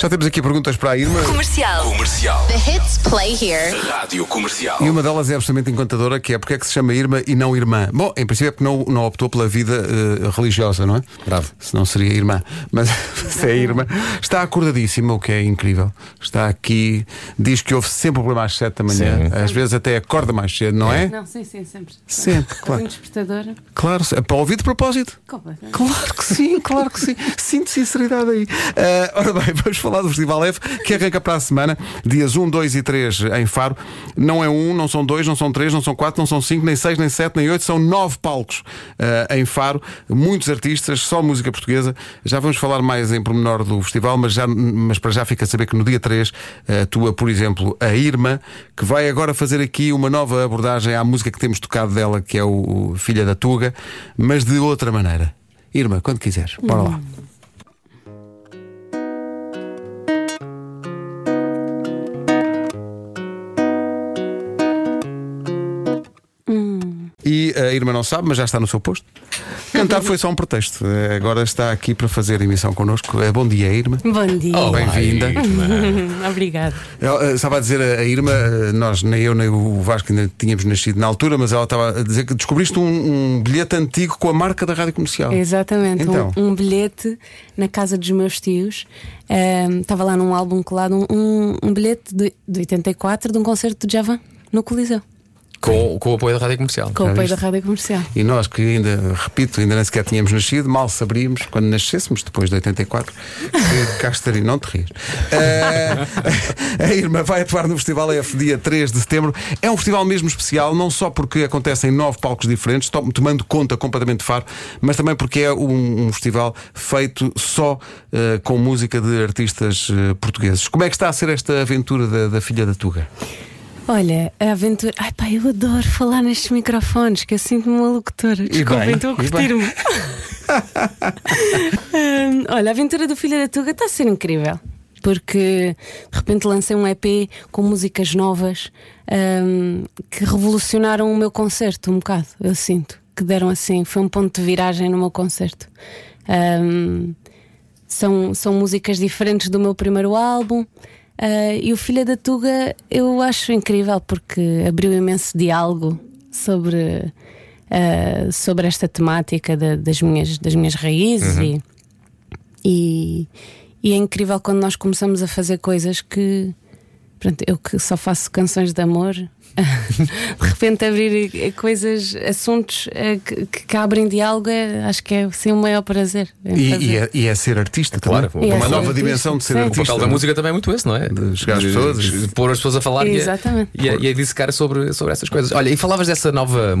Já temos aqui perguntas para a Irma. Comercial. Comercial. The hits play here. Rádio Comercial. E uma delas é absolutamente encantadora, que é porque é que se chama Irma e não Irmã. Bom, em princípio é porque não, não optou pela vida eh, religiosa, não é? Bravo. Senão seria Irmã. Mas se é Irmã. Está acordadíssima, o que é incrível. Está aqui, diz que houve sempre problema às 7 da manhã. Sim. Às vezes até acorda mais cedo, não é? Não, sim, sim, sempre. Sempre, claro. Muito despertadora. Claro, para ouvir de propósito. Completamente. Claro que sim, claro que sim. Sinto sinceridade aí. Ah, ora bem, vamos falar do Festival F, que arranca para a semana, dias 1, 2 e 3 em Faro. Não é um, não são dois, não são três, não são quatro, não são cinco, nem seis, nem sete, nem oito, são nove palcos ah, em Faro. Muitos artistas, só música portuguesa. Já vamos falar mais em pormenor do festival, mas, já, mas para já fica a saber que no dia 3 ah, atua, por exemplo, a Irma, que vai agora fazer aqui uma nova abordagem à música que temos tocado dela, que é o, Filha da Tuga, mas de outra maneira. Irma, quando quiseres, bora lá. A Irma não sabe, mas já está no seu posto. Cantar foi só um pretexto. Eh, Agora está aqui para fazer emissão connosco. Eh, Bom dia, Irma. Bom dia. Oh, Bem-vinda. Obrigada. Ela, eh, Estava a dizer a Irma, nós, nem eu nem o Vasco ainda tínhamos nascido na altura, mas ela estava a dizer que descobriste um, um bilhete antigo com a marca da rádio comercial. Exatamente. Um- Então. Um, bilhete na casa dos meus tios. Ehm, Estava lá num álbum colado um, um, um bilhete de, de 84 de um concerto de Javan no Coliseu. Com, com o apoio da Rádio Comercial. Com o apoio viste? da rádio comercial. E nós que ainda, repito, ainda nem sequer tínhamos nascido, mal saberíamos, quando nascêssemos, depois de 84, que cá estaria, não te rias. Eh, a Irma vai atuar no Festival F dia 3 de setembro. É um festival mesmo especial, não só porque acontece em nove palcos diferentes, to- tomando conta completamente de Faro, mas também porque é um, um festival feito só eh, com música de artistas eh, portugueses. Como é que está a ser esta aventura da, da filha da Tuga? Olha, a aventura. Ai pá, eu adoro falar nestes microfones, que eu sinto-me uma locutora. Desculpem, estou a curtir-me. Hum, olha, a aventura do Filho da Tuga está a ser incrível. Porque de repente lancei um EP com músicas novas hum, que revolucionaram o meu concerto um bocado, eu sinto. Que deram assim, foi um ponto de viragem no meu concerto. Hum, são, são músicas diferentes do meu primeiro álbum. Ah, e o Filha da Tuga eu acho incrível porque abriu imenso diálogo sobre, ah, sobre esta temática da- das, minhas, das minhas raízes e, e, e é incrível quando nós começamos a fazer coisas que pronto, eu que só faço canções de amor de repente abrir coisas, assuntos eh, que, que abrem diálogo é, acho que é assim, o maior prazer E, fazer. e é, e é ser artista Claro, é uma ser nova artista. dimensão de ser Sim. O artista. papel da música também é muito esse, não é? De chegar às pessoas. de pôr as pessoas a falar e a- Exatamente. e a, e a dissecar sobre, sobre essas coisas. Olha, e falavas dessa nova,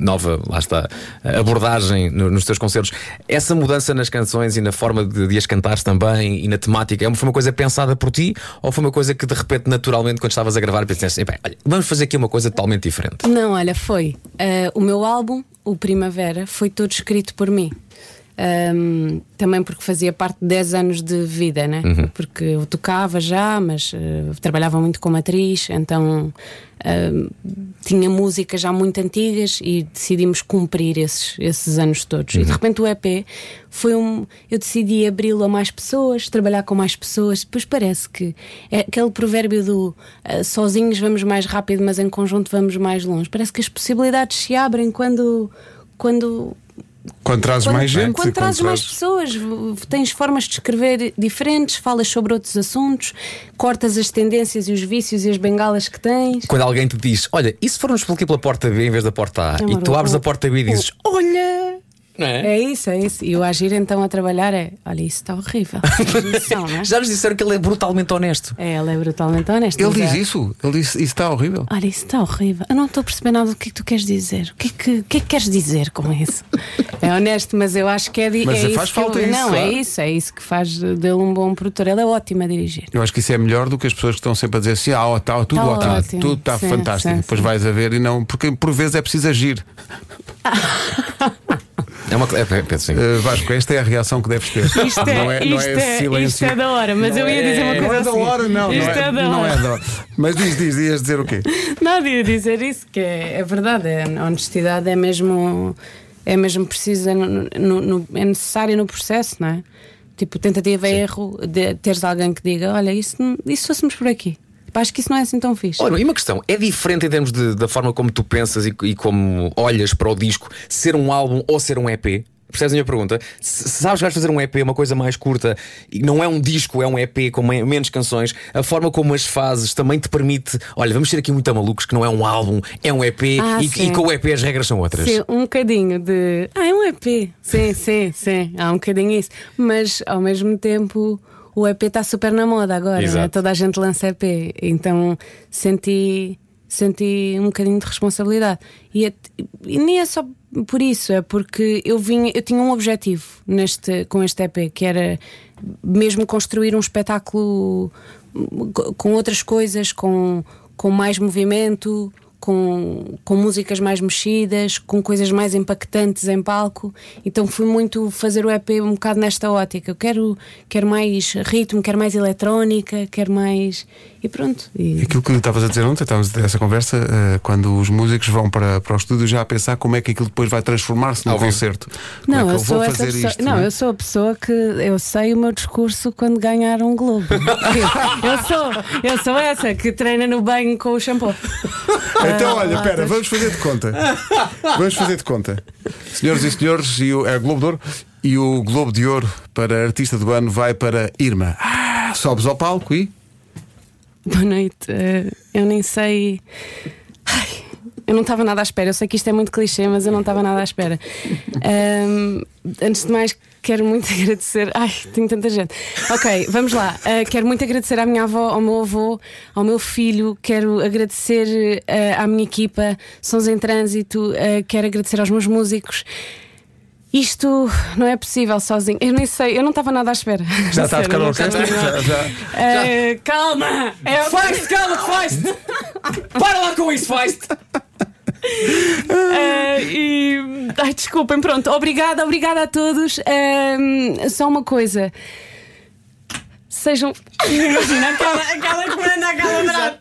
nova lá está, abordagem no- nos teus concertos. Essa mudança nas canções e na forma de, de as cantares também e na temática, é uma- foi uma coisa pensada por ti ou foi uma coisa que de repente, naturalmente, quando estavas a gravar, pensaste assim, "Bem, olha, vamos fazer aqui uma coisa totalmente diferente? Não, olha, foi. ah, o meu álbum, o Primavera, foi todo escrito por mim. Ahm, também porque fazia parte de 10 anos de vida, né? Porque eu tocava já, mas ah, trabalhava muito como atriz, então ahm, tinha músicas já muito antigas e decidimos cumprir esses, esses anos todos. E de repente o EP foi um. Eu decidi abri-lo a mais pessoas, trabalhar com mais pessoas. Depois parece que é aquele provérbio do ah, sozinhos vamos mais rápido, mas em conjunto vamos mais longe. Parece que as possibilidades se abrem quando. quando Quando trazes quando, mais gente. quando trazes mais trazes- pessoas, tens formas de escrever diferentes, falas sobre outros assuntos, cortas as tendências e os vícios e as bengalas que tens. Quando alguém te diz, olha, e se formos aqui pela porta B em vez da porta A? Amor, e tu abres a porta B e dizes, olha! Não é? É isso, é isso. E o agir então a trabalhar é: olha, isso está horrível. Noção, é? Já nos disseram que ele é brutalmente honesto. É, ele é brutalmente honesto. Ele diz é- isso. Ele diz isso está horrível. Olha, isso está horrível. Eu não estou a perceber nada do que é que tu queres dizer. O que é que, o que, é que queres dizer com isso? É honesto, mas eu acho que é, Mas é faz isso que falta eu- isso, Não, é claro. isso, é isso que faz dele um bom produtor. Ele é ótimo a dirigir. Eu acho que isso é melhor do que as pessoas que estão sempre a dizer assim: ah, ó, tá, tudo Tá ótimo, ótimo. tudo está Sim, fantástico. sim, Depois sim. vais a ver e não. Porque por vezes é preciso agir. É uma é, é, penso. Uh, Vasco, esta é a reação que deves ter. Isto é, não é, não isto, é, é, esse silêncio. isto é da hora, mas eu ia dizer uma Não coisa é da assim. hora, não. Isto não, é, da não hora. é da hora. Mas diz, diz, ias dizer o quê? Nada, ia dizer isso, que é, é verdade. é- a honestidade é mesmo, é mesmo precisa, no- no- é necessária no processo, não é? Tipo, tentativa e erro, de teres alguém que diga: Olha, isso, isso fôssemos por aqui. Tipo, acho que isso não é assim tão fixe. Olha, e uma questão, é diferente em termos de, da forma como tu pensas e, e como olhas para o disco, ser um álbum ou ser um EP? Percebes a minha pergunta? Se sabes que vais fazer um EP, uma coisa mais curta, e não é um disco, é um EP com menos canções, a forma como as fazes também te permite. Olha, vamos ser aqui muito malucos, que não é um álbum, é um EP Ah, e, e com o EP as regras são outras. Sim, um bocadinho de. Ah, é um EP. Sim, sim, sim. Há um bocadinho isso. Mas ao mesmo tempo. O EP está super na moda agora, né? toda a gente lança EP, então senti, senti um bocadinho de responsabilidade. E, é- e nem é só por isso, é porque eu vinha, eu tinha um objetivo neste, com este EP, que era mesmo construir um espetáculo co- com outras coisas, com, com mais movimento, com, com músicas mais mexidas, com coisas mais impactantes em palco. Então fui muito fazer o EP um bocado nesta ótica. Eu quero, quero mais ritmo, quero mais eletrónica, quero mais. E pronto. E- Aquilo que estavas a dizer ontem, estávamos a ter essa conversa, eh, quando os músicos vão para, para o estúdio já a pensar como é que aquilo depois vai transformar-se num concerto. Como Não, é que eu eu sou vou essa fazer pessoa. isto? não, é? eu sou a pessoa que eu sei o meu discurso quando ganhar um globo. eu sou, eu sou essa que treina no banho com o shampoo. Então, olha, espera, vamos fazer de conta. Vamos fazer de conta. Senhoras e senhores, e o, é Globo de Ouro e o Globo de Ouro para Artista do Ano vai para Irma. Ah, sobes ao palco e. Boa noite. Eh, eu nem sei. Ai, eu não estava nada à espera. Eu sei que isto é muito clichê, mas eu não estava nada à espera. Ahm, antes de mais, quero muito agradecer. Ai, tenho tanta gente. Ok, vamos lá. Ah, quero muito agradecer à minha avó, ao meu avô, ao meu filho. Quero agradecer ah, à minha equipa, Sons em Trânsito. Ah, quero agradecer aos meus músicos. Isto não é possível sozinho. Eu nem sei, eu não estava nada à espera. Já está a tocar estava orquestra? Já, já. Eh, calma! É o Feist, cala-te, Feist! Para lá com isso, Feist! Eh, e. Ai, desculpem, pronto. Obrigada, obrigada a todos. Ehm, só uma coisa. Sejam. Imagina aquela, aquela que manda aquela frase.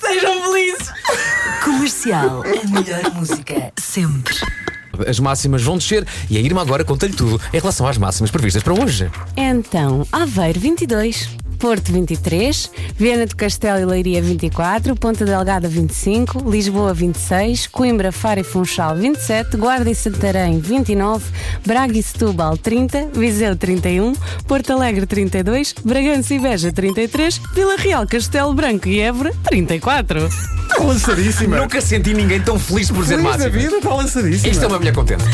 Sejam felizes. Comercial, a melhor música sempre. As máximas vão descer e a Irma agora conta-lhe tudo em relação às máximas previstas para hoje. Então, Aveiro 22, Porto 23, Viana do Castelo e Leiria 24, Ponta Delgada 25, Lisboa 26, Coimbra, Faro e Funchal 27, Guarda e Santarém 29, Braga e Setúbal 30, Viseu 31, Porto Alegre 32, Bragança e Beja 33, Vila Real, Castelo Branco e Évora 34. Está lançadíssima. Nunca senti ninguém tão feliz por dizer Feliz da máximas. vida, está lançadíssima. Isto é uma mulher contente.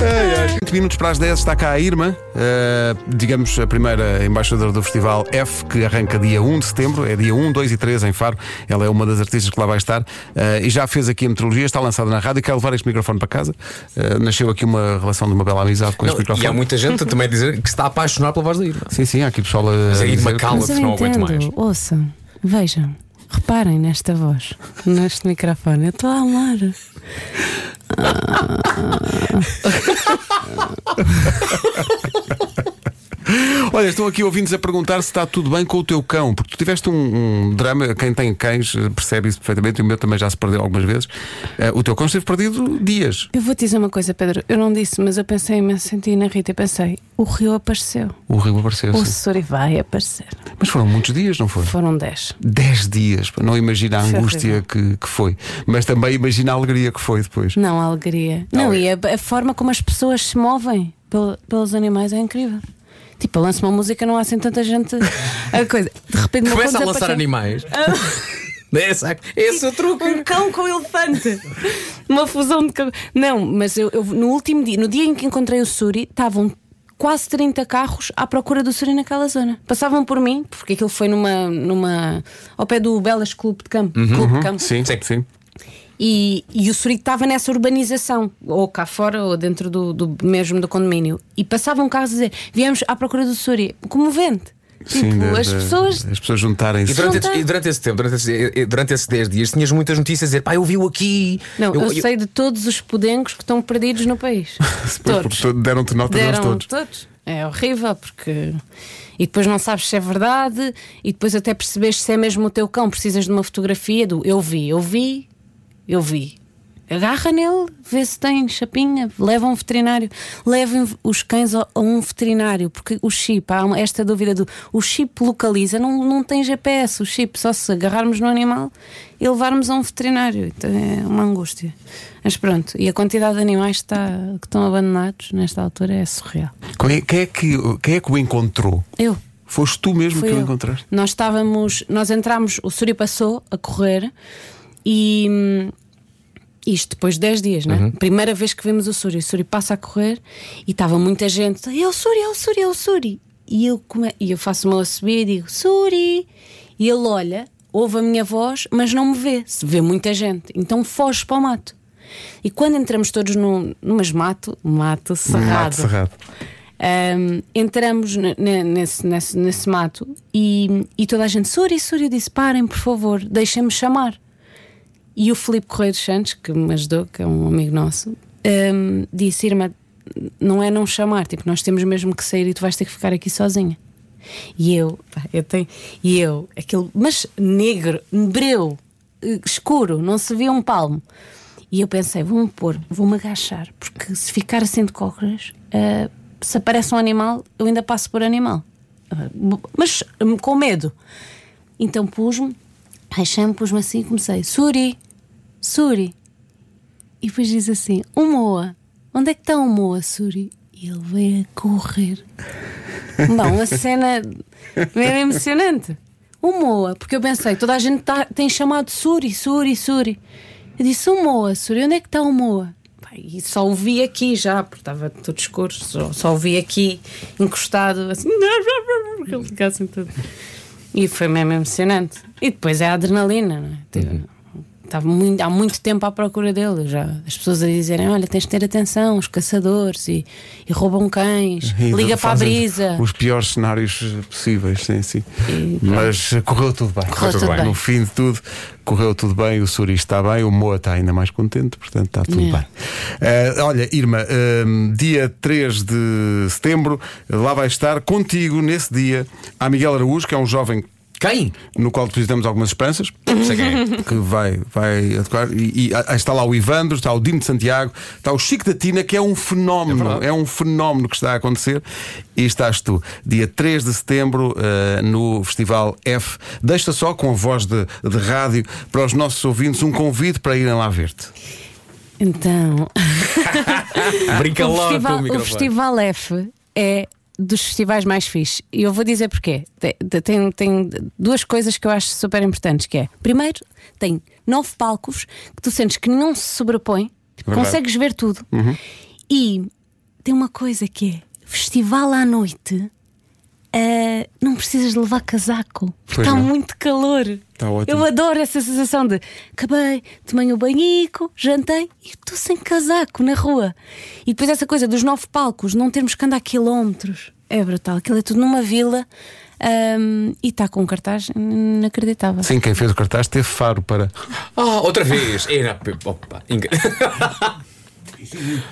Ai, ai. 20 minutos para as 10 está cá a Irma, eh, digamos a primeira embaixadora do festival F, que arranca dia 1 de setembro, é dia 1, 2 e 3 em Faro. Ela é uma das artistas que lá vai estar eh, e já fez aqui a meteorologia, está lançada na rádio e quer levar este microfone para casa. Eh, nasceu aqui uma relação de uma bela amizade com Não, este microfone. e há muita gente também a dizer que está a apaixonar pela voz da Irma. Sim, sim, há aqui pessoal a. Mas a Irma dizer- cala. Mas eu se não aguento mais. ouçam, vejam, reparem nesta voz, neste microfone. Eu estou a amar. Olha, estão aqui ouvintes a perguntar se está tudo bem com o teu cão, porque tu tiveste um, um drama, quem tem cães eh, percebe isso perfeitamente, e o meu também já se perdeu algumas vezes. Eh, o teu cão esteve perdido dias. Eu vou te dizer uma coisa, Pedro. Eu não disse, mas eu pensei imenso em ti e na Rita. Eu pensei, o rio apareceu. O rio apareceu. O. Sori vai aparecer. Mas foram muitos dias, não foi? Foram 10. 10 dias, não imagina a Foi angústia que, que foi, mas também imagina a alegria que foi depois. Não, a alegria. Não, e a, a forma como as pessoas se movem pel- pelos animais é incrível. Tipo, eu lanço uma música, não há assim tanta gente. A coisa. De repente, Começa a lançar desapareceu. animais. É esse, esse é o truque. Um cão com elefante. Uma fusão de cão. Não, mas eu, eu- no último dia, no dia em que encontrei o Suri, estavam quase 30 carros à procura do Suri naquela zona. Passavam por mim, porque aquilo foi numa. numa ao pé do Belas Clube de Campo. Clube de Campo. Sim, sim, sim. E, e o Suri estava nessa urbanização, ou cá fora, ou dentro do, do mesmo do condomínio. E passavam carros a dizer: viemos à procura do Suri. Comovente. Tipo, as de- pessoas. as pessoas juntarem-se. E durante, esse, e durante esse tempo, durante, esse, durante esses 10 dias, tinhas muitas notícias a dizer, pá, eu vi-o aqui. Não, eu, sei de todos os podencos que estão perdidos no país. Depois, todos. Deram-te nota Deram todos. É horrível porque. E depois não sabes se é verdade, e depois até percebes se é mesmo o teu cão. Precisas de uma fotografia do eu vi, eu vi, eu vi. agarra nele, vê se tem chapinha, leva a um veterinário, levem os cães a, um veterinário, porque o chip, há esta dúvida do o chip localiza, não, não tem GPS, o chip, só se agarrarmos no animal e levarmos a um veterinário. Então é uma angústia. Mas pronto, e a quantidade de animais que, está, que estão abandonados nesta altura é surreal. Quem é, quem é que, quem é que o encontrou? Eu. Foste tu mesmo Fui que o eu. encontraste? Nós estávamos, nós entramos, o Suri passou a correr e hum, isto depois de 10 dias, né? Primeira vez que vimos o Suri, o Suri passa a correr e estava muita gente, é o Suri, é o Suri, é o Suri. E eu, come... e eu faço o meu a subir e digo Suri. E ele olha, ouve a minha voz, mas não me vê, se vê muita gente, então foge para o mato. E quando entramos todos num, numas mato, mato cerrado, Mato cerrado. um, entramos ne- ne- nesse, nesse, nesse mato e, e toda a gente, Suri, Suri, eu disse: parem, por favor, deixem-me chamar. E o Filipe Correia dos Santos, que me ajudou, que é um amigo nosso, um, disse: Irmã, não é não chamar, tipo, nós temos mesmo que sair e tu vais ter que ficar aqui sozinha. E eu, eu tenho, e eu, aquele, mas negro, breu, eh, escuro, não se via um palmo. E eu pensei, vou-me pôr, vou-me agachar, porque se ficar assim de cócoras, eh, se aparece um animal, eu ainda passo por animal. Mas hum, com medo. Então pus-me, agachei-me, pus-me assim e comecei, Suri, Suri. E depois diz assim: O Moa, onde é que está o Moa, Suri? E ele veio a correr. Bom, a cena é emocionante. O Moa, porque eu pensei, toda a gente tá- tem chamado Suri, Suri, Suri. Eu disse: O Moa, Suri, onde é que está o Moa? E só o vi aqui já, porque estava todo escuro, só, só o vi aqui encostado, assim, ele fica assim tudo. E foi mesmo emocionante. E depois é a adrenalina, não é? Tive- Estava muito, há muito tempo à procura dele. Já, as pessoas a dizerem: Olha, tens de ter atenção, os caçadores e, e roubam cães, E liga para a brisa. Os piores cenários possíveis, sim, sim. E Mas correu tudo bem. Correu tudo bem. No fim de tudo, correu tudo bem. O Suri está bem, o Moa está ainda mais contente, portanto está tudo É. bem. Eh, olha, Irma, eh, dia 3 de setembro, lá vai estar contigo nesse dia a Miguel Araújo, que é um jovem Quem? no qual depositamos algumas esperanças. Sei quem é. que vai, vai atuar. E, e, ah, está lá o Ivandro, está o Dino de Santiago, está o Chico da Tina, que é um fenómeno, É é, um fenómeno que está a acontecer. E estás tu, dia 3 de setembro, eh, no Festival F. Deixa só com a voz de, de rádio para os nossos ouvintes um convite para irem lá ver-te. Então, Brinca o, logo com festival, o o microfone. Festival F é dos festivais mais fixes. E eu vou dizer porquê. Tem, tem, duas coisas que eu acho super importantes: que é, primeiro, tem nove palcos que tu sentes que não se sobrepõem, tipo, Verdade. consegues ver tudo. E tem uma coisa que é festival à noite. ah, não precisas de levar casaco porque está muito calor. Está ótimo. Eu adoro essa sensação de acabei, tomei o banhico, jantei e estou sem casaco na rua. E depois essa coisa dos nove palcos, não termos que andar quilómetros. É brutal. Aquilo é tudo numa vila ahm, e está com um cartaz inacreditável. Sim, quem fez o cartaz teve faro para. Ah, outra vez. Era... Opa,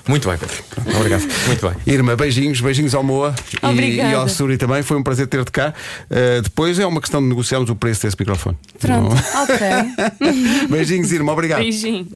Muito bem, Pedro. Obrigado. Muito bem. Irma, beijinhos, beijinhos ao Moa e, Obrigada. e ao Suri também. Foi um prazer ter-te cá. Uh, depois é uma questão de negociarmos o preço desse microfone. Pronto, ok. Beijinhos, Irma, obrigado. Beijinho.